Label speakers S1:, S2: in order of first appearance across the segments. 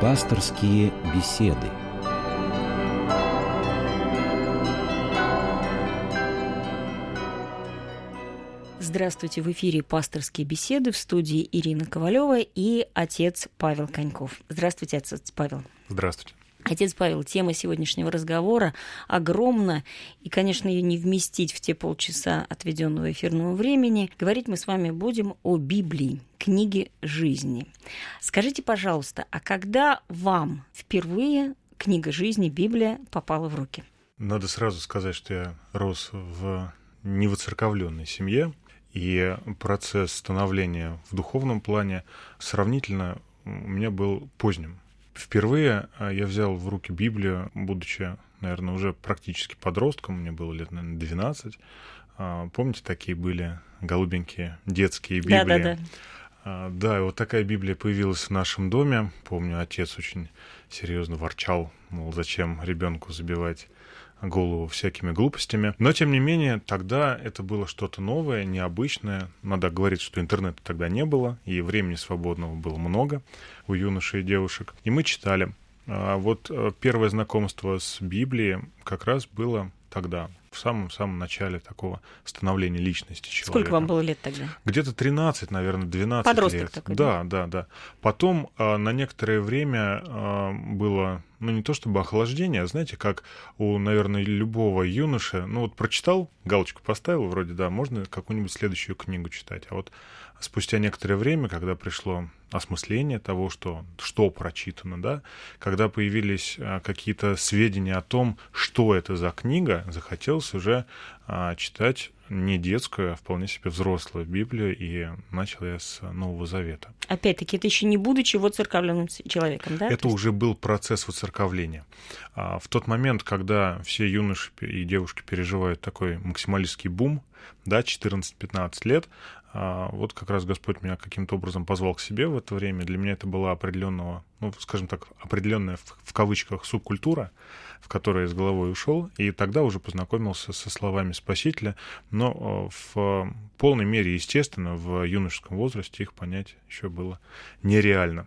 S1: Пасторские беседы.
S2: Здравствуйте, в эфире «Пасторские беседы» в студии Ирина Ковалева и отец Павел Коньков. Здравствуйте, отец Павел.
S3: Здравствуйте.
S2: Отец Павел, тема сегодняшнего разговора огромна, и, конечно, ее не вместить в те полчаса отведенного эфирного времени. Говорить мы с вами будем о Библии, книге жизни. Скажите, пожалуйста, а когда вам впервые книга жизни, Библия попала в руки?
S3: Надо сразу сказать, что я рос в невоцерковленной семье, и процесс становления в духовном плане сравнительно у меня был поздним. Впервые а, я взял в руки Библию, будучи, наверное, уже практически подростком, мне было лет, наверное, 12. А, помните, такие были голубенькие детские Библии?
S2: Да, да,
S3: да. Да, и вот такая Библия появилась в нашем доме. Помню, отец очень серьезно ворчал, мол, зачем ребенку забивать голову всякими глупостями. Но, тем не менее, тогда это было что-то новое, необычное. Надо говорить, что интернета тогда не было, и времени свободного было много у юношей и девушек. И мы читали. А вот э, первое знакомство с Библией как раз было тогда, в самом-самом начале такого становления личности человека.
S2: Сколько вам было лет тогда?
S3: Где-то 13, наверное, 12
S2: Подросток
S3: лет.
S2: такой,
S3: да? Да, да, да. Потом а, на некоторое время а, было, ну, не то чтобы охлаждение, а знаете, как у, наверное, любого юноши, ну, вот прочитал, галочку поставил, вроде, да, можно какую-нибудь следующую книгу читать. А вот спустя некоторое время, когда пришло осмысление того, что, что прочитано, да, когда появились а, какие-то сведения о том, что это за книга, захотелось уже а, читать не детскую, а вполне себе взрослую Библию, и начал я с Нового Завета.
S2: Опять-таки, это еще не будучи воцерковленным человеком, да?
S3: Это уже был процесс воцерковления. А, в тот момент, когда все юноши и девушки переживают такой максималистский бум, да, 14-15 лет, вот как раз Господь меня каким-то образом позвал к себе в это время. Для меня это была определенного, ну, скажем так, определенная в, в кавычках субкультура, в которой я с головой ушел, и тогда уже познакомился со словами Спасителя, но э, в полной мере, естественно, в юношеском возрасте их понять еще было нереально.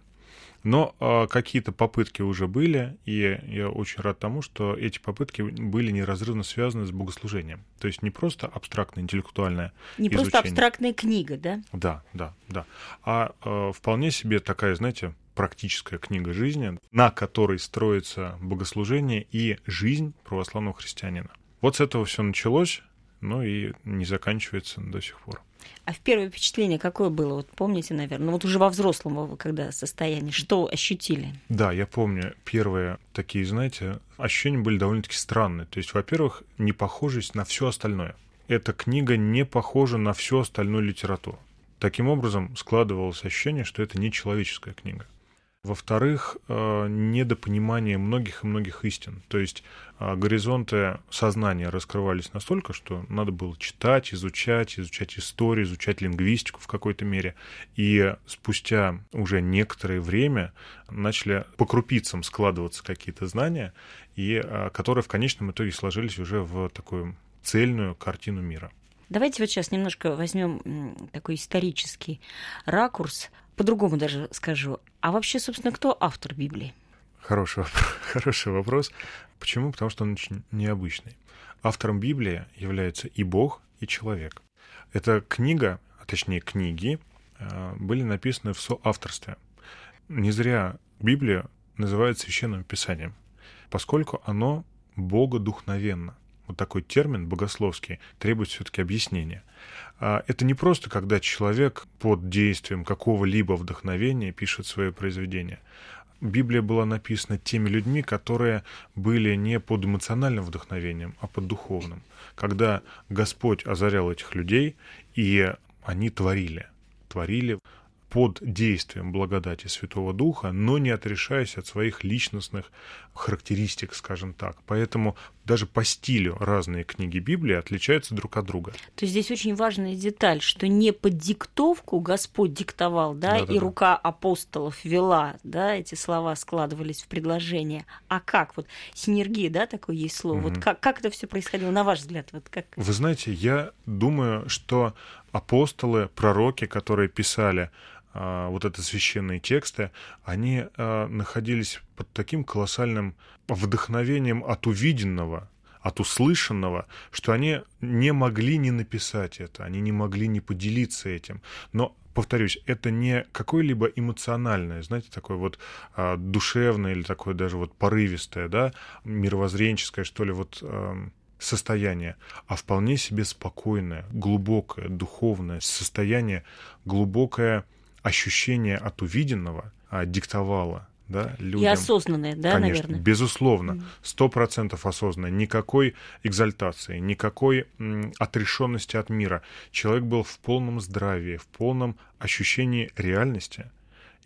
S3: Но э, какие-то попытки уже были, и я очень рад тому, что эти попытки были неразрывно связаны с богослужением. То есть не просто абстрактное интеллектуальное
S2: Не
S3: изучение.
S2: просто абстрактная книга, да?
S3: Да, да, да. А э, вполне себе такая, знаете, практическая книга жизни, на которой строится богослужение и жизнь православного христианина. Вот с этого все началось, ну и не заканчивается до сих пор.
S2: А в первое впечатление какое было? Вот помните, наверное, ну вот уже во взрослом вы когда состоянии, что ощутили?
S3: Да, я помню, первые такие, знаете, ощущения были довольно-таки странные. То есть, во-первых, не похожесть на все остальное. Эта книга не похожа на всю остальную литературу. Таким образом, складывалось ощущение, что это не человеческая книга. Во-вторых, э, недопонимание многих и многих истин. То есть э, горизонты сознания раскрывались настолько, что надо было читать, изучать, изучать историю, изучать лингвистику в какой-то мере. И спустя уже некоторое время начали по крупицам складываться какие-то знания, и, э, которые в конечном итоге сложились уже в такую цельную картину мира.
S2: Давайте вот сейчас немножко возьмем такой исторический ракурс по-другому даже скажу. А вообще, собственно, кто автор Библии?
S3: Хороший, хороший вопрос. Почему? Потому что он очень необычный. Автором Библии является и Бог, и человек. Эта книга, а точнее книги, э, были написаны в соавторстве. Не зря Библия называют священным писанием, поскольку оно богодухновенно. Вот такой термин богословский требует все-таки объяснения. А, это не просто, когда человек под действием какого-либо вдохновения пишет свое произведение. Библия была написана теми людьми, которые были не под эмоциональным вдохновением, а под духовным. Когда Господь озарял этих людей, и они творили. Творили под действием благодати Святого Духа, но не отрешаясь от своих личностных характеристик, скажем так. Поэтому даже по стилю разные книги Библии отличаются друг от друга.
S2: То есть здесь очень важная деталь, что не под диктовку Господь диктовал, да, да и рука апостолов вела, да, эти слова складывались в предложение, а как вот синергия, да, такое есть слово. Угу. Вот как, как это все происходило, на ваш взгляд? Вот как...
S3: Вы знаете, я думаю, что апостолы, пророки, которые писали вот это священные тексты, они а, находились под таким колоссальным вдохновением от увиденного, от услышанного, что они не могли не написать это, они не могли не поделиться этим. Но повторюсь, это не какое-либо эмоциональное, знаете, такое вот а, душевное или такое даже вот порывистое, да, мировоззренческое, что ли, вот а, состояние, а вполне себе спокойное, глубокое, духовное состояние, глубокое ощущение от увиденного а, диктовало да, людям.
S2: И осознанное, да,
S3: Конечно,
S2: наверное?
S3: безусловно, сто процентов осознанное. Никакой экзальтации, никакой м, отрешенности от мира. Человек был в полном здравии, в полном ощущении реальности.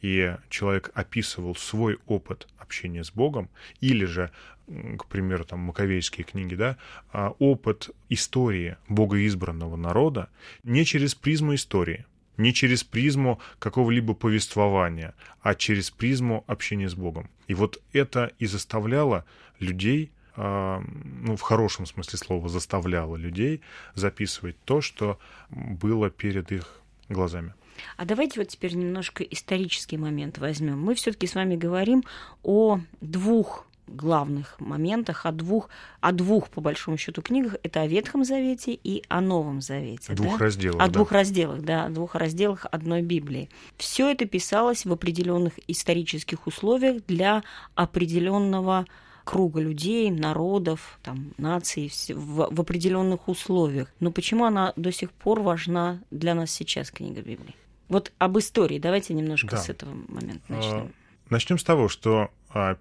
S3: И человек описывал свой опыт общения с Богом, или же, к примеру, там, маковейские книги, да, а, опыт истории Бога избранного народа не через призму истории – не через призму какого-либо повествования, а через призму общения с Богом. И вот это и заставляло людей, а, ну, в хорошем смысле слова, заставляло людей записывать то, что было перед их глазами.
S2: А давайте вот теперь немножко исторический момент возьмем. Мы все-таки с вами говорим о двух главных моментах, о двух, о двух, по большому счету, книгах. Это о Ветхом Завете и о Новом Завете.
S3: Двух
S2: да?
S3: разделах.
S2: О
S3: да.
S2: двух разделах, да, о двух разделах одной Библии. Все это писалось в определенных исторических условиях для определенного круга людей, народов, там, наций в, в определенных условиях. Но почему она до сих пор важна для нас сейчас, книга Библии? Вот об истории давайте немножко да. с этого момента а, начнем.
S3: Начнем с того, что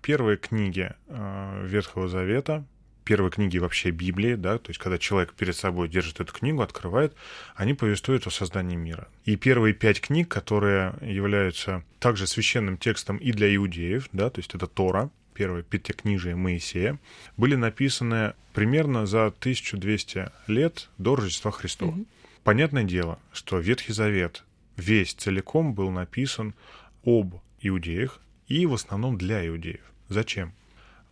S3: первые книги а, Ветхого Завета, первые книги вообще Библии, да, то есть когда человек перед собой держит эту книгу, открывает, они повествуют о создании мира. И первые пять книг, которые являются также священным текстом и для иудеев, да, то есть это Тора, первое пятикнижие Моисея, были написаны примерно за 1200 лет до Рождества Христова. Угу. Понятное дело, что Ветхий Завет весь целиком был написан об иудеях, и в основном для иудеев. Зачем?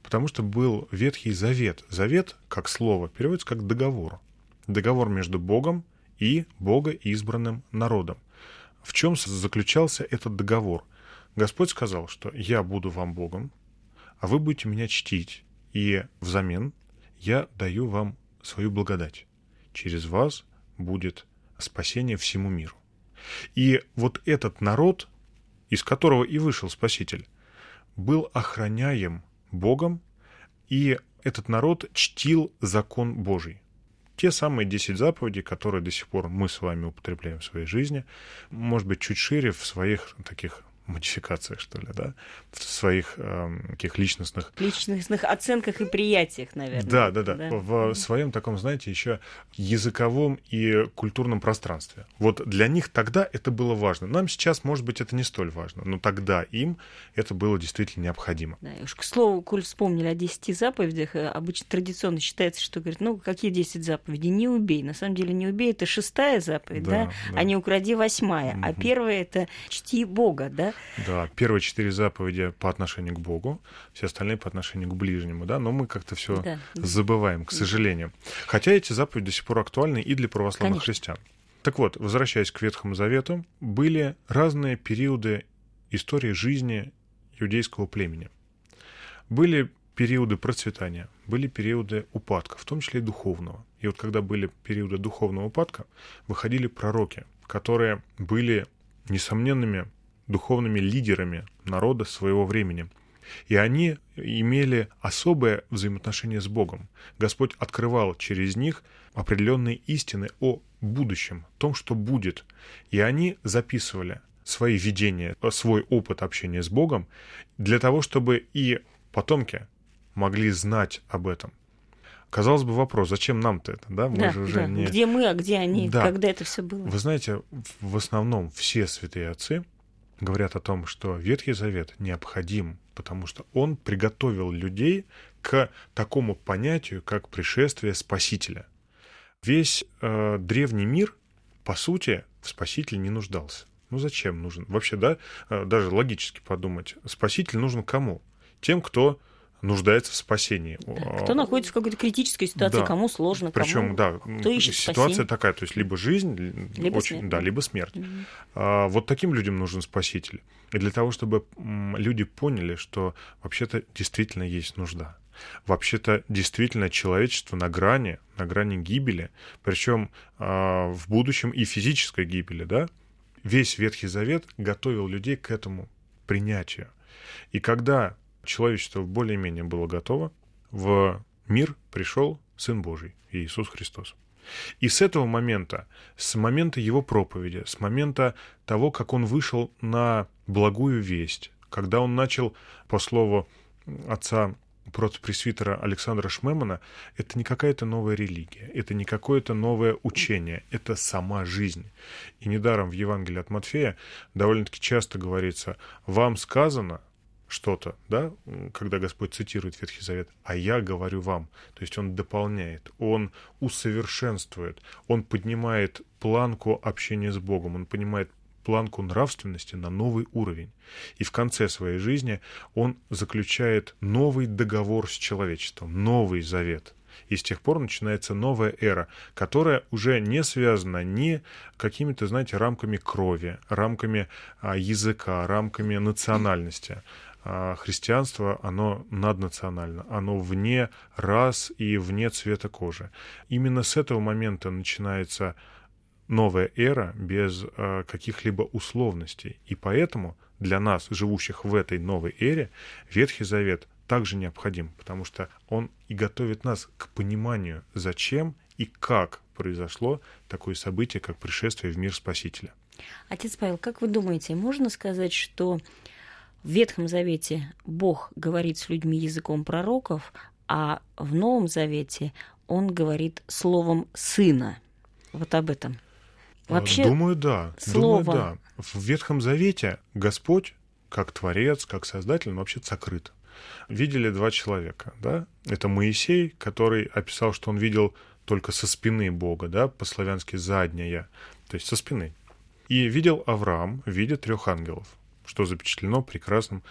S3: Потому что был Ветхий Завет. Завет, как слово, переводится как договор. Договор между Богом и Бога избранным народом. В чем заключался этот договор? Господь сказал, что я буду вам Богом, а вы будете меня чтить, и взамен я даю вам свою благодать. Через вас будет спасение всему миру. И вот этот народ из которого и вышел Спаситель, был охраняем Богом, и этот народ чтил закон Божий. Те самые десять заповедей, которые до сих пор мы с вами употребляем в своей жизни, может быть, чуть шире в своих таких модификациях, что ли, да, в своих э, таких личностных...
S2: Личностных оценках и приятиях, наверное.
S3: Да, да, да, да. В своем таком, знаете, еще языковом и культурном пространстве. Вот для них тогда это было важно. Нам сейчас, может быть, это не столь важно, но тогда им это было действительно необходимо.
S2: Да, уж к слову, коль вспомнили о десяти заповедях, э, обычно традиционно считается, что, говорит, ну, какие десять заповедей? Не убей. На самом деле не убей, это шестая заповедь, да, да? да. а не укради восьмая. Угу. А первая это чти Бога, да?
S3: Да, первые четыре заповеди по отношению к Богу, все остальные по отношению к ближнему, да, но мы как-то все да. забываем, к сожалению. Хотя эти заповеди до сих пор актуальны и для православных Конечно. христиан. Так вот, возвращаясь к Ветхому Завету, были разные периоды истории жизни иудейского племени. Были периоды процветания, были периоды упадка, в том числе и духовного. И вот когда были периоды духовного упадка, выходили пророки, которые были несомненными духовными лидерами народа своего времени. И они имели особое взаимоотношение с Богом. Господь открывал через них определенные истины о будущем, о том, что будет. И они записывали свои видения, свой опыт общения с Богом для того, чтобы и потомки могли знать об этом. Казалось бы, вопрос, зачем нам-то это, да?
S2: Мы да, же уже да. не... Где мы, а где они, да. когда это все было?
S3: Вы знаете, в основном все святые отцы говорят о том, что Ветхий Завет необходим, потому что он приготовил людей к такому понятию, как пришествие Спасителя. Весь э, древний мир, по сути, в Спасителе не нуждался. Ну зачем нужен? Вообще, да, э, даже логически подумать, Спаситель нужен кому? Тем, кто нуждается в спасении.
S2: Да. Кто находится в какой-то критической ситуации, да. кому сложно,
S3: Причем,
S2: кому...
S3: да,
S2: кто ищет
S3: ситуация
S2: спасение.
S3: такая, то есть либо жизнь,
S2: либо
S3: очень,
S2: смерть.
S3: да, либо смерть.
S2: Угу.
S3: А, вот таким людям нужен спаситель. И для того, чтобы люди поняли, что вообще-то действительно есть нужда. Вообще-то действительно человечество на грани, на грани гибели, причем а, в будущем и физической гибели, да? Весь Ветхий Завет готовил людей к этому принятию. И когда человечество более-менее было готово, в мир пришел Сын Божий, Иисус Христос. И с этого момента, с момента его проповеди, с момента того, как он вышел на благую весть, когда он начал, по слову отца протопресвитера Александра Шмемана, это не какая-то новая религия, это не какое-то новое учение, это сама жизнь. И недаром в Евангелии от Матфея довольно-таки часто говорится «вам сказано», что-то, да, когда Господь цитирует Ветхий Завет, а я говорю вам. То есть он дополняет, он усовершенствует, он поднимает планку общения с Богом, он поднимает планку нравственности на новый уровень. И в конце своей жизни он заключает новый договор с человечеством, новый завет. И с тех пор начинается новая эра, которая уже не связана ни какими-то, знаете, рамками крови, рамками а, языка, рамками национальности. А христианство, оно наднационально, оно вне рас и вне цвета кожи. Именно с этого момента начинается новая эра без э, каких-либо условностей. И поэтому для нас, живущих в этой новой эре, Ветхий Завет также необходим, потому что он и готовит нас к пониманию, зачем и как произошло такое событие, как пришествие в мир Спасителя.
S2: Отец Павел, как вы думаете, можно сказать, что в Ветхом Завете Бог говорит с людьми языком пророков, а в Новом Завете Он говорит словом Сына? Вот об этом.
S3: Вообще, Думаю, да. Слово... Думаю, да. В Ветхом Завете Господь, как Творец, как Создатель, он вообще сокрыт. Видели два человека, да? Это Моисей, который описал, что он видел только со спины Бога, да, по-славянски задняя, то есть со спины. И видел Авраам в виде трех ангелов, что запечатлено прекрасным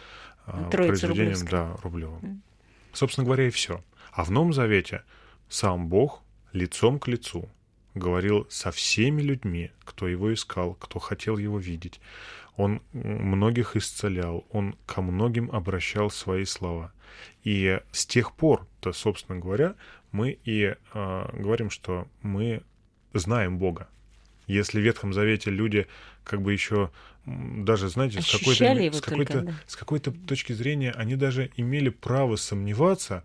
S2: Троица
S3: произведением да, Рублевым. Mm. Собственно говоря, и все. А в Новом Завете сам Бог лицом к лицу говорил со всеми людьми, кто его искал, кто хотел его видеть. Он многих исцелял, он ко многим обращал свои слова. И с тех пор-то, собственно говоря, мы и э, говорим, что мы знаем Бога. Если в Ветхом Завете люди как бы еще даже, знаете, с какой-то, с, какой-то,
S2: да.
S3: с какой-то точки зрения они даже имели право сомневаться,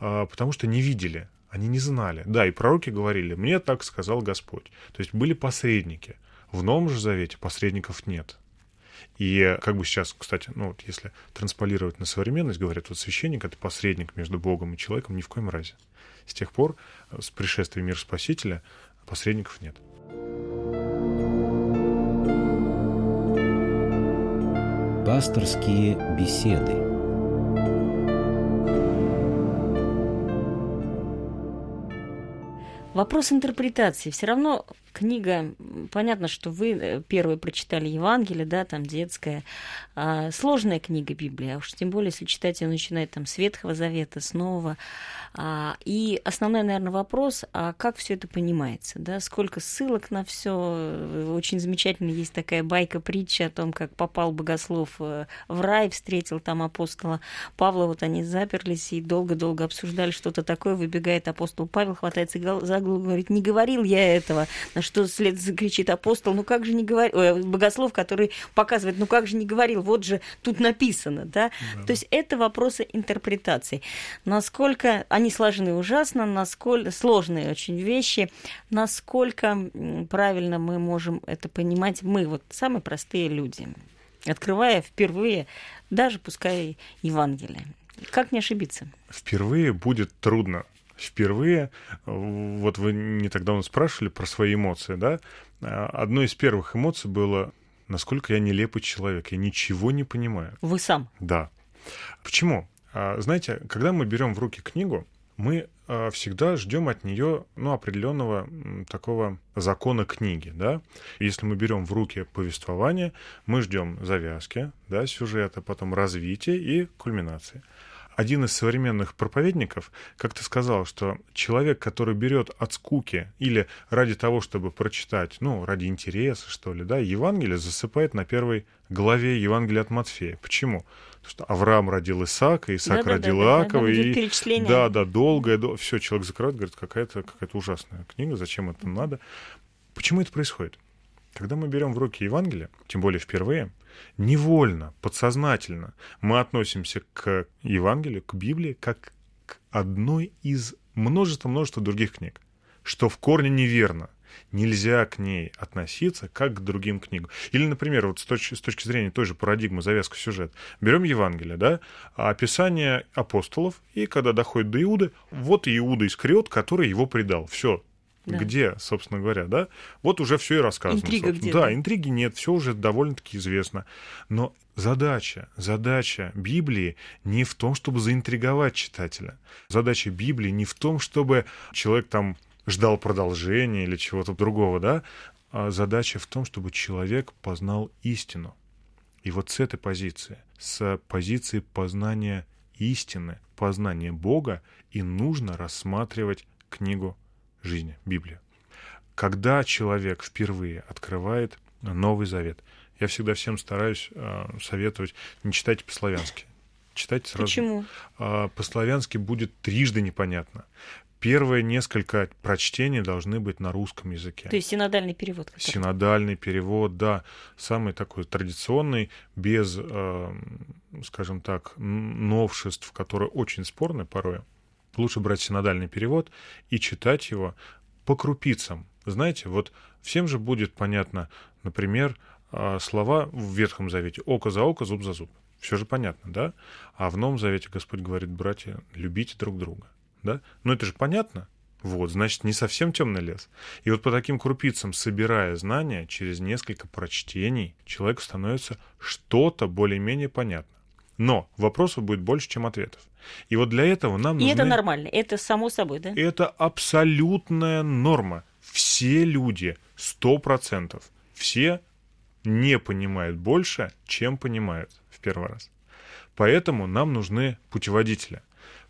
S3: э, потому что не видели, они не знали. Да, и пророки говорили, мне так сказал Господь. То есть были посредники. В Новом же Завете посредников нет. И как бы сейчас, кстати, ну вот если трансполировать на современность, говорят, вот священник — это посредник между Богом и человеком ни в коем разе. С тех пор, с пришествием мира Спасителя, посредников нет.
S1: Пасторские беседы.
S2: Вопрос интерпретации. Все равно книга, понятно, что вы первые прочитали Евангелие, да, там детская, а, сложная книга Библия, а уж тем более, если читать ее начинает там с Ветхого Завета, с Нового. А, и основной, наверное, вопрос, а как все это понимается, да, сколько ссылок на все. Очень замечательно есть такая байка, притча о том, как попал богослов в рай, встретил там апостола Павла, вот они заперлись и долго-долго обсуждали что-то такое, выбегает апостол Павел, хватается за голову, говорит, не говорил я этого, на что след закричит апостол, ну как же не говорил, богослов, который показывает, ну как же не говорил, вот же тут написано, да? да. То есть это вопросы интерпретации. Насколько они сложны ужасно, насколько сложные очень вещи, насколько правильно мы можем это понимать, мы вот самые простые люди, открывая впервые, даже пускай Евангелие. Как не ошибиться?
S3: Впервые будет трудно впервые, вот вы не так давно спрашивали про свои эмоции, да, одной из первых эмоций было, насколько я нелепый человек, я ничего не понимаю.
S2: Вы сам?
S3: Да. Почему? Знаете, когда мы берем в руки книгу, мы всегда ждем от нее ну, определенного такого закона книги. Да? Если мы берем в руки повествование, мы ждем завязки, да, сюжета, потом развития и кульминации. Один из современных проповедников как-то сказал, что человек, который берет от скуки или ради того, чтобы прочитать, ну, ради интереса, что ли, да, Евангелие засыпает на первой главе Евангелия от Матфея. Почему? Потому что Авраам родил Исаака, Исаак да, родил да, Иакова, да, да, и да, да, долгое, дол... все, человек закрывает, говорит, какая-то какая ужасная книга, зачем это надо? Почему это происходит? Когда мы берем в руки Евангелие, тем более впервые, невольно, подсознательно мы относимся к Евангелию, к Библии, как к одной из множества-множества других книг, что в корне неверно. Нельзя к ней относиться как к другим книгам. Или, например, вот с точки, с точки зрения той же парадигмы, завязка сюжет. Берем Евангелие, да, описание апостолов, и когда доходит до Иуды, вот Иуда Искариот, который его предал. Все, да. где, собственно говоря, да, вот уже все и рассказано.
S2: Интрига где
S3: Да, интриги нет, все уже довольно-таки известно. Но задача, задача Библии не в том, чтобы заинтриговать читателя. Задача Библии не в том, чтобы человек там ждал продолжения или чего-то другого, да, а задача в том, чтобы человек познал истину. И вот с этой позиции, с позиции познания истины, познания Бога, и нужно рассматривать книгу жизни, Библию. Когда человек впервые открывает Новый Завет, я всегда всем стараюсь э, советовать, не читайте по-славянски. Читайте сразу.
S2: Почему?
S3: Э, по-славянски будет трижды непонятно. Первые несколько прочтений должны быть на русском языке.
S2: То есть синодальный перевод.
S3: Который... Синодальный перевод, да. Самый такой традиционный, без, э, скажем так, новшеств, которые очень спорны порой лучше брать синодальный перевод и читать его по крупицам. Знаете, вот всем же будет понятно, например, а, слова в Ветхом Завете «око за око, зуб за зуб». Все же понятно, да? А в Новом Завете Господь говорит, братья, любите друг друга. Да? Ну это же понятно. Вот, значит, не совсем темный лес. И вот по таким крупицам, собирая знания, через несколько прочтений, человеку становится что-то более-менее понятно. Но вопросов будет больше, чем ответов. И вот для этого нам нужны...
S2: И это нормально, это само собой, да?
S3: Это абсолютная норма. Все люди, сто процентов, все не понимают больше, чем понимают в первый раз. Поэтому нам нужны путеводители.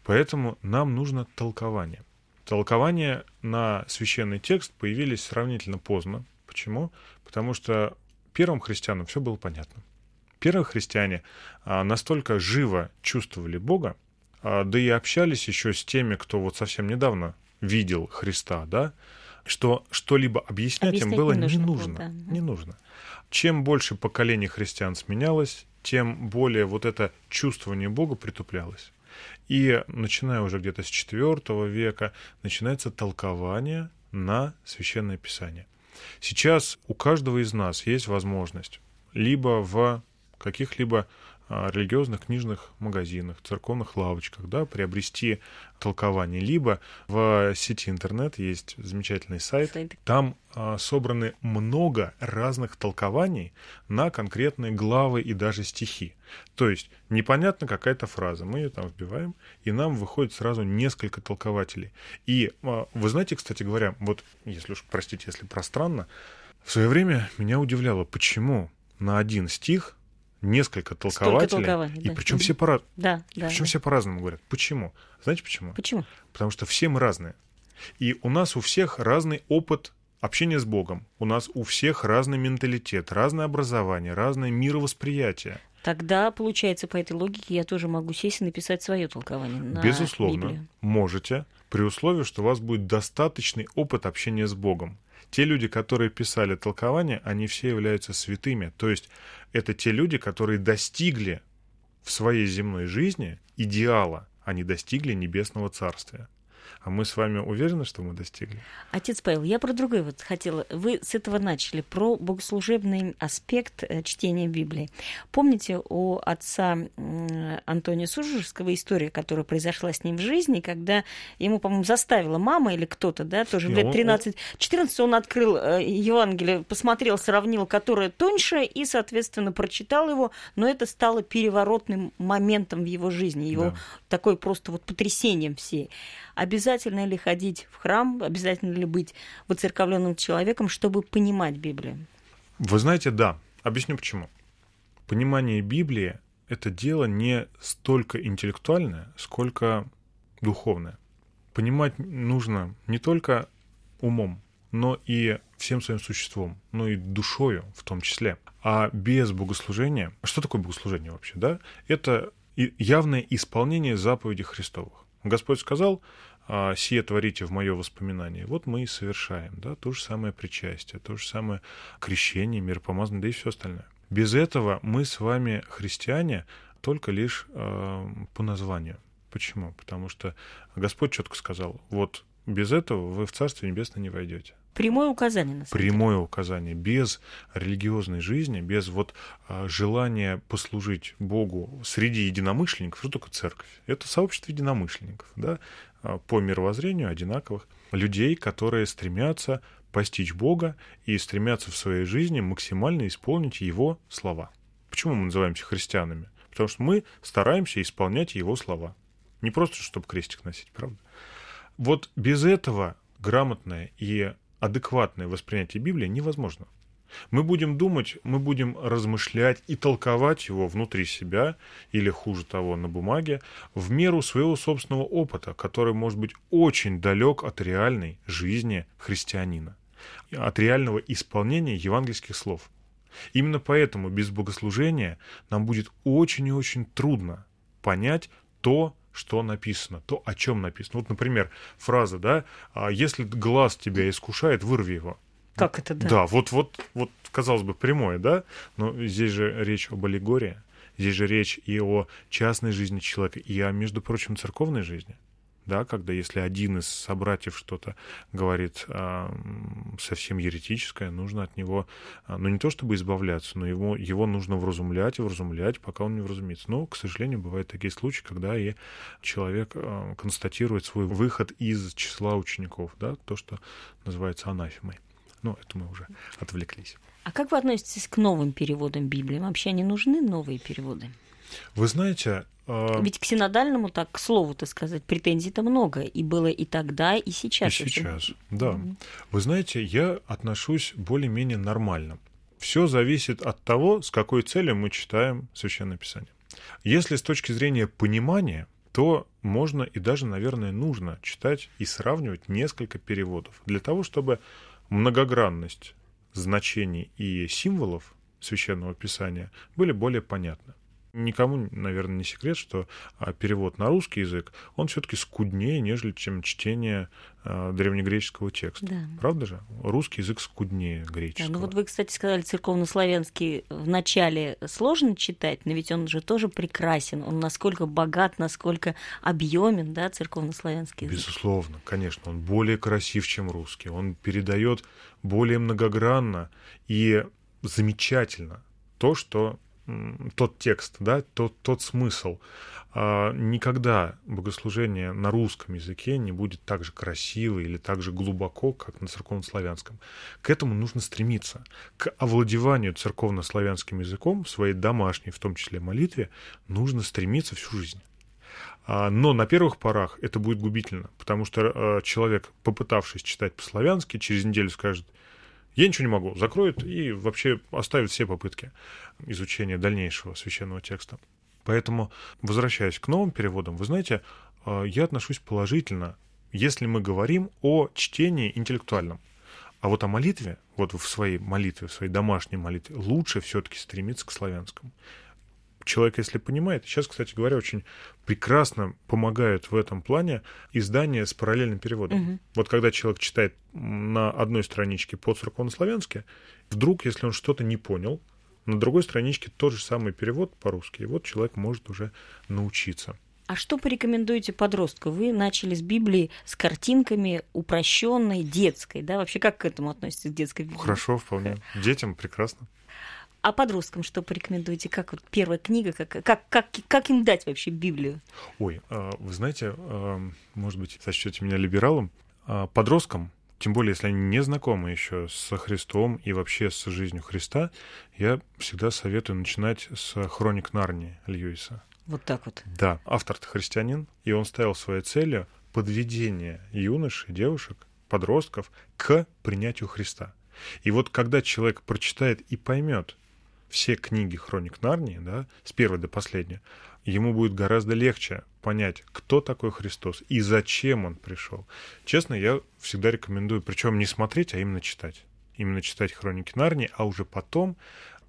S3: Поэтому нам нужно толкование. Толкования на священный текст появились сравнительно поздно. Почему? Потому что первым христианам все было понятно. Первые христиане а, настолько живо чувствовали Бога, а, да и общались еще с теми, кто вот совсем недавно видел Христа, да, что что-либо объяснять, объяснять им было не нужно. Не нужно, было, да. не нужно. Чем больше поколений христиан сменялось, тем более вот это чувствование Бога притуплялось. И начиная уже где-то с IV века начинается толкование на Священное Писание. Сейчас у каждого из нас есть возможность либо в каких-либо а, религиозных книжных магазинах, церковных лавочках, да, приобрести толкование. Либо в сети интернет есть замечательный сайт, там а, собраны много разных толкований на конкретные главы и даже стихи. То есть непонятна какая-то фраза, мы ее там вбиваем, и нам выходит сразу несколько толкователей. И а, вы знаете, кстати говоря, вот, если уж, простите, если пространно, в свое время меня удивляло, почему на один стих несколько толкователей, и да. причем все по да, да, причем да. все по-разному говорят. Почему? Знаете почему?
S2: Почему?
S3: Потому что все мы разные. И у нас у всех разный опыт общения с Богом. У нас у всех разный менталитет, разное образование, разное мировосприятие.
S2: Тогда, получается, по этой логике я тоже могу сесть и написать свое толкование. На
S3: Безусловно,
S2: Библию.
S3: можете, при условии, что у вас будет достаточный опыт общения с Богом. Те люди, которые писали толкование, они все являются святыми. То есть это те люди, которые достигли в своей земной жизни идеала, они достигли небесного царствия. А мы с вами уверены, что мы достигли?
S2: Отец Павел, я про другое вот хотела. Вы с этого начали, про богослужебный аспект э, чтения Библии. Помните у отца Антония Сужерского история, которая произошла с ним в жизни, когда ему, по-моему, заставила мама или кто-то, да, тоже в лет 13-14 он открыл э, Евангелие, посмотрел, сравнил, которое тоньше, и, соответственно, прочитал его, но это стало переворотным моментом в его жизни, его да. такой просто вот потрясением всей. Обязательно ли ходить в храм, обязательно ли быть воцерковленным человеком, чтобы понимать Библию?
S3: Вы знаете, да. Объясню почему. Понимание Библии это дело не столько интеллектуальное, сколько духовное. Понимать нужно не только умом, но и всем своим существом, но и душою в том числе. А без богослужения... Что такое богослужение вообще, да? Это явное исполнение заповедей Христовых. Господь сказал, «А, «Сие творите в мое воспоминание». Вот мы и совершаем, да, то же самое причастие, то же самое крещение, миропомазание, да и все остальное. Без этого мы с вами, христиане, только лишь э, по названию. Почему? Потому что Господь четко сказал, вот без этого вы в Царство Небесное не войдете.
S2: Прямое указание, на
S3: самом Прямое деле. указание. Без религиозной жизни, без вот а, желания послужить Богу среди единомышленников, что такое церковь? Это сообщество единомышленников, да, по мировоззрению одинаковых людей, которые стремятся постичь Бога и стремятся в своей жизни максимально исполнить Его слова. Почему мы называемся христианами? Потому что мы стараемся исполнять Его слова. Не просто, чтобы крестик носить, правда? Вот без этого грамотное и адекватное воспринятие Библии невозможно. Мы будем думать, мы будем размышлять и толковать его внутри себя, или хуже того, на бумаге, в меру своего собственного опыта, который может быть очень далек от реальной жизни христианина, от реального исполнения евангельских слов. Именно поэтому без богослужения нам будет очень и очень трудно понять то, что написано, то, о чем написано. Вот, например, фраза, да, «А если глаз тебя искушает, вырви его.
S2: Как это, да?
S3: Да, вот, вот, вот, казалось бы, прямое, да, но здесь же речь об аллегории, здесь же речь и о частной жизни человека, и о, между прочим, церковной жизни да, когда если один из собратьев что-то говорит а, совсем еретическое, нужно от него, а, ну не то чтобы избавляться, но его, его нужно вразумлять и вразумлять, пока он не вразумится. Но, к сожалению, бывают такие случаи, когда и человек а, констатирует свой выход из числа учеников, да, то, что называется анафемой. Ну, это мы уже отвлеклись.
S2: А как вы относитесь к новым переводам Библии? Вообще они нужны, новые переводы?
S3: Вы знаете,
S2: а, Ведь к синодальному, так, к слову-то сказать, претензий-то много. И было и тогда, и сейчас.
S3: И сейчас, да. Mm-hmm. Вы знаете, я отношусь более-менее нормально. Все зависит от того, с какой целью мы читаем Священное Писание. Если с точки зрения понимания, то можно и даже, наверное, нужно читать и сравнивать несколько переводов для того, чтобы многогранность значений и символов Священного Писания были более понятны никому, наверное, не секрет, что а, перевод на русский язык, он все-таки скуднее, нежели чем чтение а, древнегреческого текста. Да. Правда же? Русский язык скуднее греческого. Да,
S2: ну вот вы, кстати, сказали, церковнославянский в начале сложно читать, но ведь он же тоже прекрасен. Он насколько богат, насколько объемен, да, церковнославянский язык.
S3: Безусловно, конечно. Он более красив, чем русский. Он передает более многогранно и замечательно то, что тот текст, да, тот, тот смысл. А, никогда богослужение на русском языке не будет так же красиво или так же глубоко, как на церковнославянском. К этому нужно стремиться. К овладеванию церковнославянским языком своей домашней, в том числе молитве, нужно стремиться всю жизнь. А, но на первых порах это будет губительно, потому что а, человек, попытавшись читать по-славянски, через неделю скажет, я ничего не могу, закроют и вообще оставят все попытки изучения дальнейшего священного текста. Поэтому, возвращаясь к новым переводам, вы знаете, э, я отношусь положительно, если мы говорим о чтении интеллектуальном. А вот о молитве, вот в своей молитве, в своей домашней молитве, лучше все-таки стремиться к славянскому человек, если понимает, сейчас, кстати говоря, очень прекрасно помогают в этом плане издания с параллельным переводом. Угу. Вот когда человек читает на одной страничке по церковнославянски, вдруг, если он что-то не понял, на другой страничке тот же самый перевод по-русски, и вот человек может уже научиться.
S2: А что порекомендуете подростку? Вы начали с Библии с картинками упрощенной, детской, да? Вообще как к этому относитесь, к детской Библии?
S3: Хорошо, вполне. Детям прекрасно.
S2: А подросткам что порекомендуете? Как вот первая книга, как, как, как, как им дать вообще Библию?
S3: Ой, а, вы знаете, а, может быть, сочтете меня либералом, а, подросткам, тем более, если они не знакомы еще со Христом и вообще с жизнью Христа, я всегда советую начинать с хроник Нарнии Льюиса.
S2: Вот так вот.
S3: Да, автор христианин, и он ставил своей целью подведение юношей, девушек, подростков к принятию Христа. И вот когда человек прочитает и поймет, все книги Хроник Нарнии, да, с первой до последней, ему будет гораздо легче понять, кто такой Христос и зачем он пришел. Честно, я всегда рекомендую, причем не смотреть, а именно читать. Именно читать Хроники Нарнии, а уже потом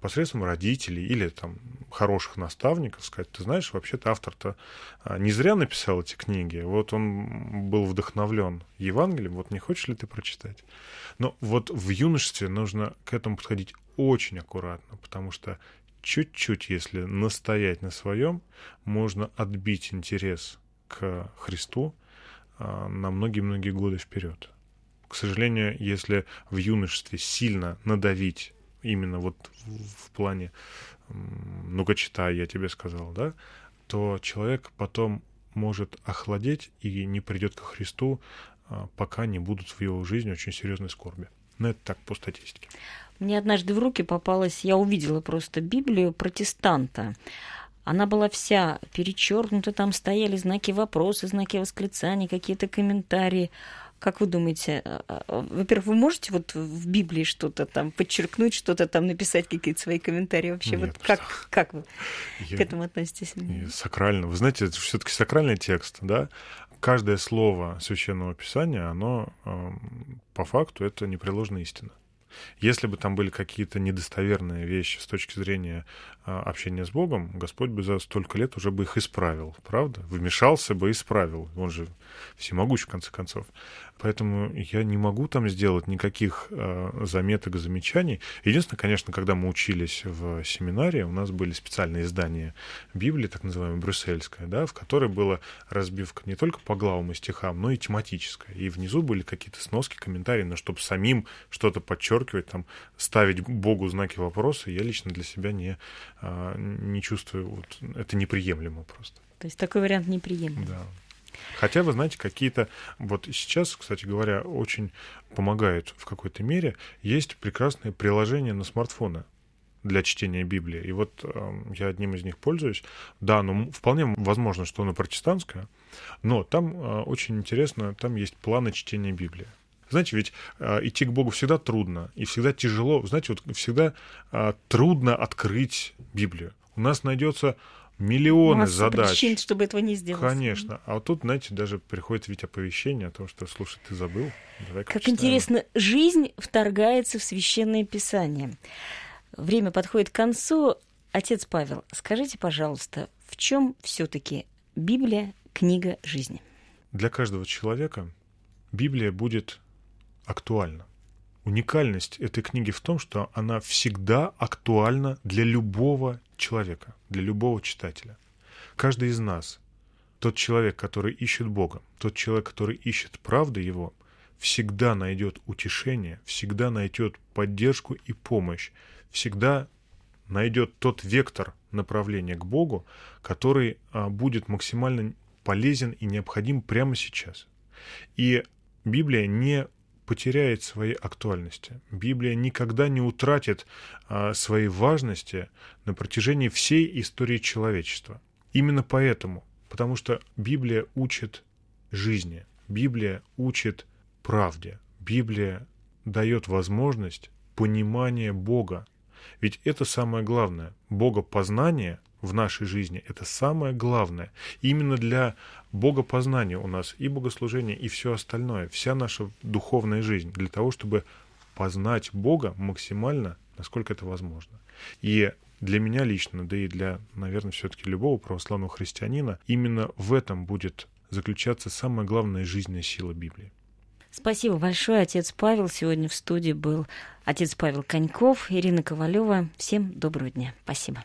S3: посредством родителей или там хороших наставников сказать, ты знаешь, вообще-то автор-то а, не зря написал эти книги, вот он был вдохновлен Евангелием, вот не хочешь ли ты прочитать? Но вот в юношестве нужно к этому подходить очень аккуратно, потому что чуть-чуть, если настоять на своем, можно отбить интерес к Христу а, на многие-многие годы вперед. К сожалению, если в юношестве сильно надавить именно вот в плане ну-ка читай, я тебе сказал, да, то человек потом может охладеть и не придет ко Христу, а, пока не будут в его жизни очень серьезной скорби. Но это так по статистике.
S2: Мне однажды в руки попалась, я увидела просто Библию протестанта. Она была вся перечеркнута, там стояли знаки вопроса, знаки восклицания, какие-то комментарии. Как вы думаете, а, а, во-первых, вы можете вот в Библии что-то там подчеркнуть, что-то там написать, какие-то свои комментарии вообще? Нет. Вот как, как вы Я... к этому относитесь?
S3: Сакрально. Вы знаете, это все-таки сакральный текст, да? Каждое слово священного писания, оно по факту это непреложная истина. Если бы там были какие-то недостоверные вещи с точки зрения а, общения с Богом, Господь бы за столько лет уже бы их исправил, правда? Вмешался бы и исправил. Он же всемогущ, в конце концов. Поэтому я не могу там сделать никаких э, заметок замечаний. Единственное, конечно, когда мы учились в семинаре, у нас были специальные издания Библии, так называемая брюссельская, да, в которой была разбивка не только по главам и стихам, но и тематическая. И внизу были какие-то сноски, комментарии, но чтобы самим что-то подчеркивать, там, ставить Богу знаки вопроса, я лично для себя не, э, не чувствую, вот, это неприемлемо просто.
S2: То есть такой вариант неприемлем.
S3: Да. Хотя, вы знаете, какие-то... Вот сейчас, кстати говоря, очень помогают в какой-то мере. Есть прекрасные приложения на смартфоны для чтения Библии. И вот э, я одним из них пользуюсь. Да, ну вполне возможно, что оно протестантское, но там э, очень интересно, там есть планы чтения Библии. Знаете, ведь э, идти к Богу всегда трудно и всегда тяжело. Знаете, вот всегда э, трудно открыть Библию. У нас найдется миллионы Масса задач.
S2: причин, чтобы этого не сделать.
S3: Конечно. А вот тут, знаете, даже приходит ведь оповещение о том, что, слушай, ты забыл.
S2: Давай как почитаем. интересно, жизнь вторгается в Священное Писание. Время подходит к концу. Отец Павел, скажите, пожалуйста, в чем все-таки Библия книга жизни?
S3: Для каждого человека Библия будет актуальна. Уникальность этой книги в том, что она всегда актуальна для любого человека, для любого читателя. Каждый из нас, тот человек, который ищет Бога, тот человек, который ищет правды Его, всегда найдет утешение, всегда найдет поддержку и помощь, всегда найдет тот вектор направления к Богу, который а, будет максимально полезен и необходим прямо сейчас. И Библия не потеряет своей актуальности. Библия никогда не утратит а, своей важности на протяжении всей истории человечества. Именно поэтому, потому что Библия учит жизни, Библия учит правде, Библия дает возможность понимания Бога. Ведь это самое главное. Богопознание в нашей жизни. Это самое главное. именно для богопознания у нас и богослужение, и все остальное, вся наша духовная жизнь, для того, чтобы познать Бога максимально, насколько это возможно. И для меня лично, да и для, наверное, все-таки любого православного христианина, именно в этом будет заключаться самая главная жизненная сила Библии.
S2: Спасибо большое, отец Павел. Сегодня в студии был отец Павел Коньков, Ирина Ковалева. Всем доброго дня. Спасибо.